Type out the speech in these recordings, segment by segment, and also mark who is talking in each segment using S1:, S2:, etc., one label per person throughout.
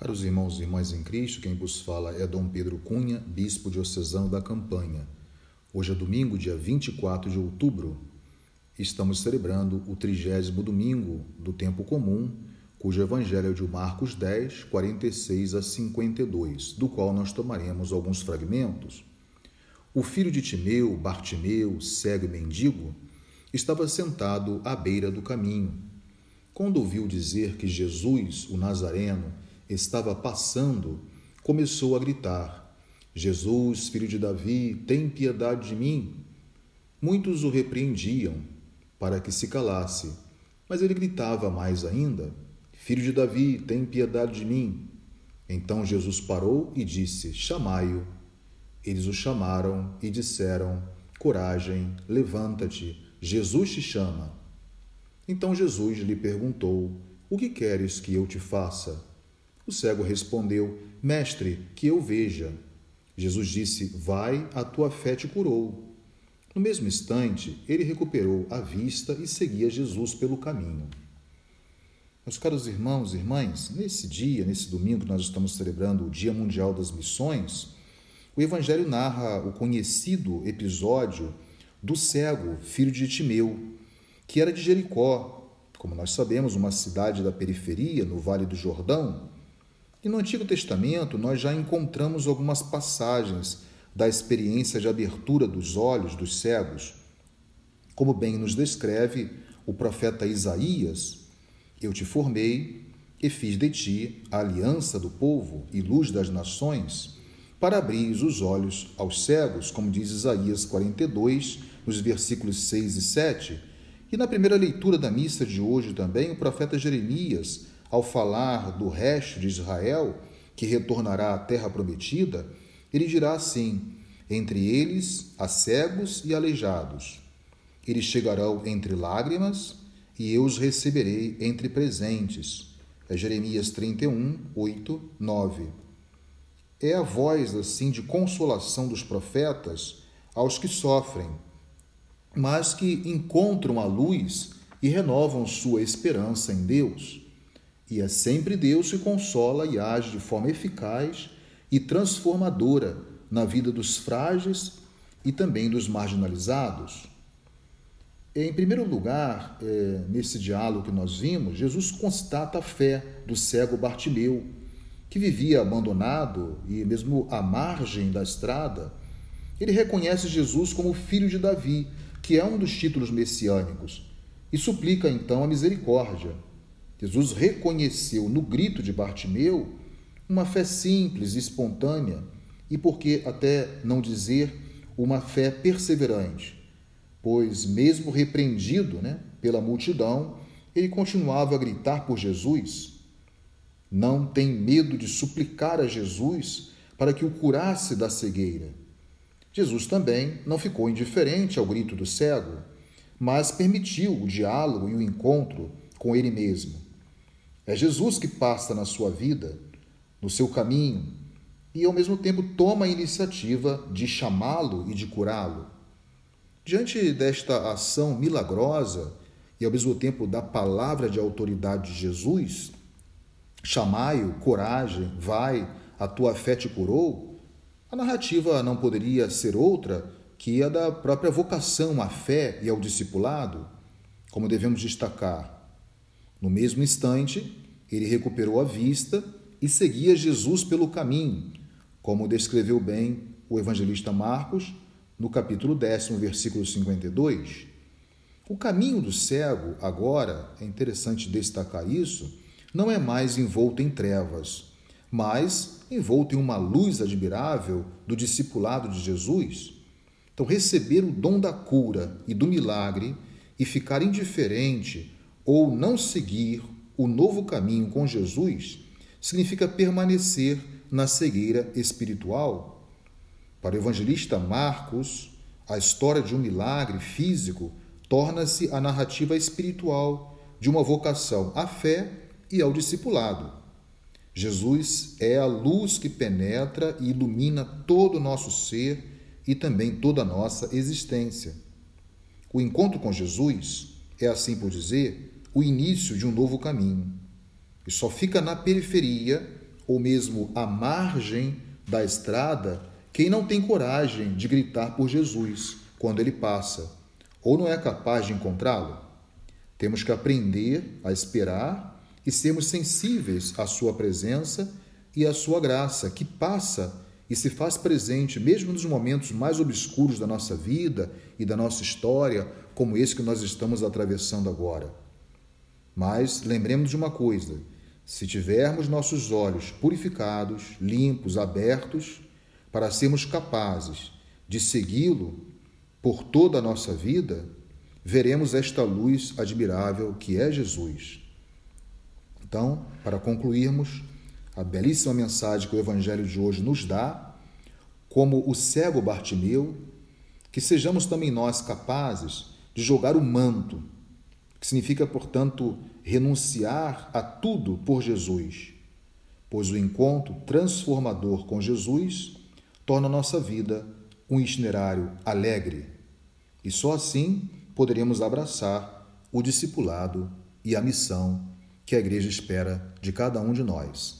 S1: Caros irmãos e irmãs em Cristo, quem vos fala é Dom Pedro Cunha, bispo diocesano da Campanha. Hoje é domingo, dia 24 de outubro. Estamos celebrando o trigésimo domingo do tempo comum, cujo evangelho é de Marcos 10, 46 a 52, do qual nós tomaremos alguns fragmentos. O filho de Timeu, Bartimeu, cego e mendigo, estava sentado à beira do caminho. Quando ouviu dizer que Jesus, o Nazareno, estava passando, começou a gritar: Jesus, filho de Davi, tem piedade de mim. Muitos o repreendiam para que se calasse, mas ele gritava mais ainda: Filho de Davi, tem piedade de mim. Então Jesus parou e disse: Chamai-o. Eles o chamaram e disseram: Coragem, levanta-te, Jesus te chama. Então Jesus lhe perguntou: O que queres que eu te faça? O cego respondeu: Mestre, que eu veja. Jesus disse: Vai, a tua fé te curou. No mesmo instante, ele recuperou a vista e seguia Jesus pelo caminho. Meus caros irmãos e irmãs, nesse dia, nesse domingo que nós estamos celebrando o Dia Mundial das Missões, o Evangelho narra o conhecido episódio do cego, filho de Timeu, que era de Jericó, como nós sabemos, uma cidade da periferia, no Vale do Jordão, e no Antigo Testamento, nós já encontramos algumas passagens da experiência de abertura dos olhos dos cegos. Como bem nos descreve o profeta Isaías: Eu te formei e fiz de ti a aliança do povo e luz das nações, para abrir os olhos aos cegos, como diz Isaías 42, nos versículos 6 e 7. E na primeira leitura da missa de hoje também, o profeta Jeremias ao falar do resto de Israel, que retornará à terra prometida, ele dirá assim: entre eles há cegos e aleijados. Eles chegarão entre lágrimas, e eu os receberei entre presentes. É Jeremias 31, 8, 9. É a voz, assim, de consolação dos profetas aos que sofrem, mas que encontram a luz e renovam sua esperança em Deus. E é sempre Deus que consola e age de forma eficaz e transformadora na vida dos frágeis e também dos marginalizados. Em primeiro lugar, é, nesse diálogo que nós vimos, Jesus constata a fé do cego Bartimeu, que vivia abandonado e mesmo à margem da estrada. Ele reconhece Jesus como filho de Davi, que é um dos títulos messiânicos, e suplica então a misericórdia. Jesus reconheceu no grito de Bartimeu uma fé simples espontânea, e por que até não dizer uma fé perseverante? Pois, mesmo repreendido né, pela multidão, ele continuava a gritar por Jesus. Não tem medo de suplicar a Jesus para que o curasse da cegueira. Jesus também não ficou indiferente ao grito do cego, mas permitiu o diálogo e o encontro com ele mesmo. É Jesus que passa na sua vida, no seu caminho, e ao mesmo tempo toma a iniciativa de chamá-lo e de curá-lo. Diante desta ação milagrosa e ao mesmo tempo da palavra de autoridade de Jesus, chamai-o, coragem, vai, a tua fé te curou, a narrativa não poderia ser outra que a da própria vocação à fé e ao discipulado, como devemos destacar. No mesmo instante, ele recuperou a vista e seguia Jesus pelo caminho, como descreveu bem o evangelista Marcos no capítulo 10, versículo 52. O caminho do cego, agora, é interessante destacar isso, não é mais envolto em trevas, mas envolto em uma luz admirável do discipulado de Jesus. Então, receber o dom da cura e do milagre e ficar indiferente ou não seguir o novo caminho com Jesus significa permanecer na cegueira espiritual. Para o evangelista Marcos, a história de um milagre físico torna-se a narrativa espiritual de uma vocação à fé e ao discipulado. Jesus é a luz que penetra e ilumina todo o nosso ser e também toda a nossa existência. O encontro com Jesus é, assim por dizer, o início de um novo caminho. E só fica na periferia ou mesmo à margem da estrada quem não tem coragem de gritar por Jesus quando ele passa, ou não é capaz de encontrá-lo? Temos que aprender a esperar e sermos sensíveis à sua presença e à sua graça, que passa e se faz presente mesmo nos momentos mais obscuros da nossa vida e da nossa história, como esse que nós estamos atravessando agora. Mas lembremos de uma coisa: se tivermos nossos olhos purificados, limpos, abertos, para sermos capazes de segui-lo por toda a nossa vida, veremos esta luz admirável que é Jesus. Então, para concluirmos, a belíssima mensagem que o Evangelho de hoje nos dá, como o cego Bartimeu, que sejamos também nós capazes de jogar o manto, que significa, portanto, renunciar a tudo por Jesus, pois o encontro transformador com Jesus torna a nossa vida um itinerário alegre. E só assim poderemos abraçar o discipulado e a missão que a Igreja espera de cada um de nós.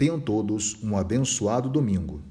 S1: Tenham todos um abençoado domingo.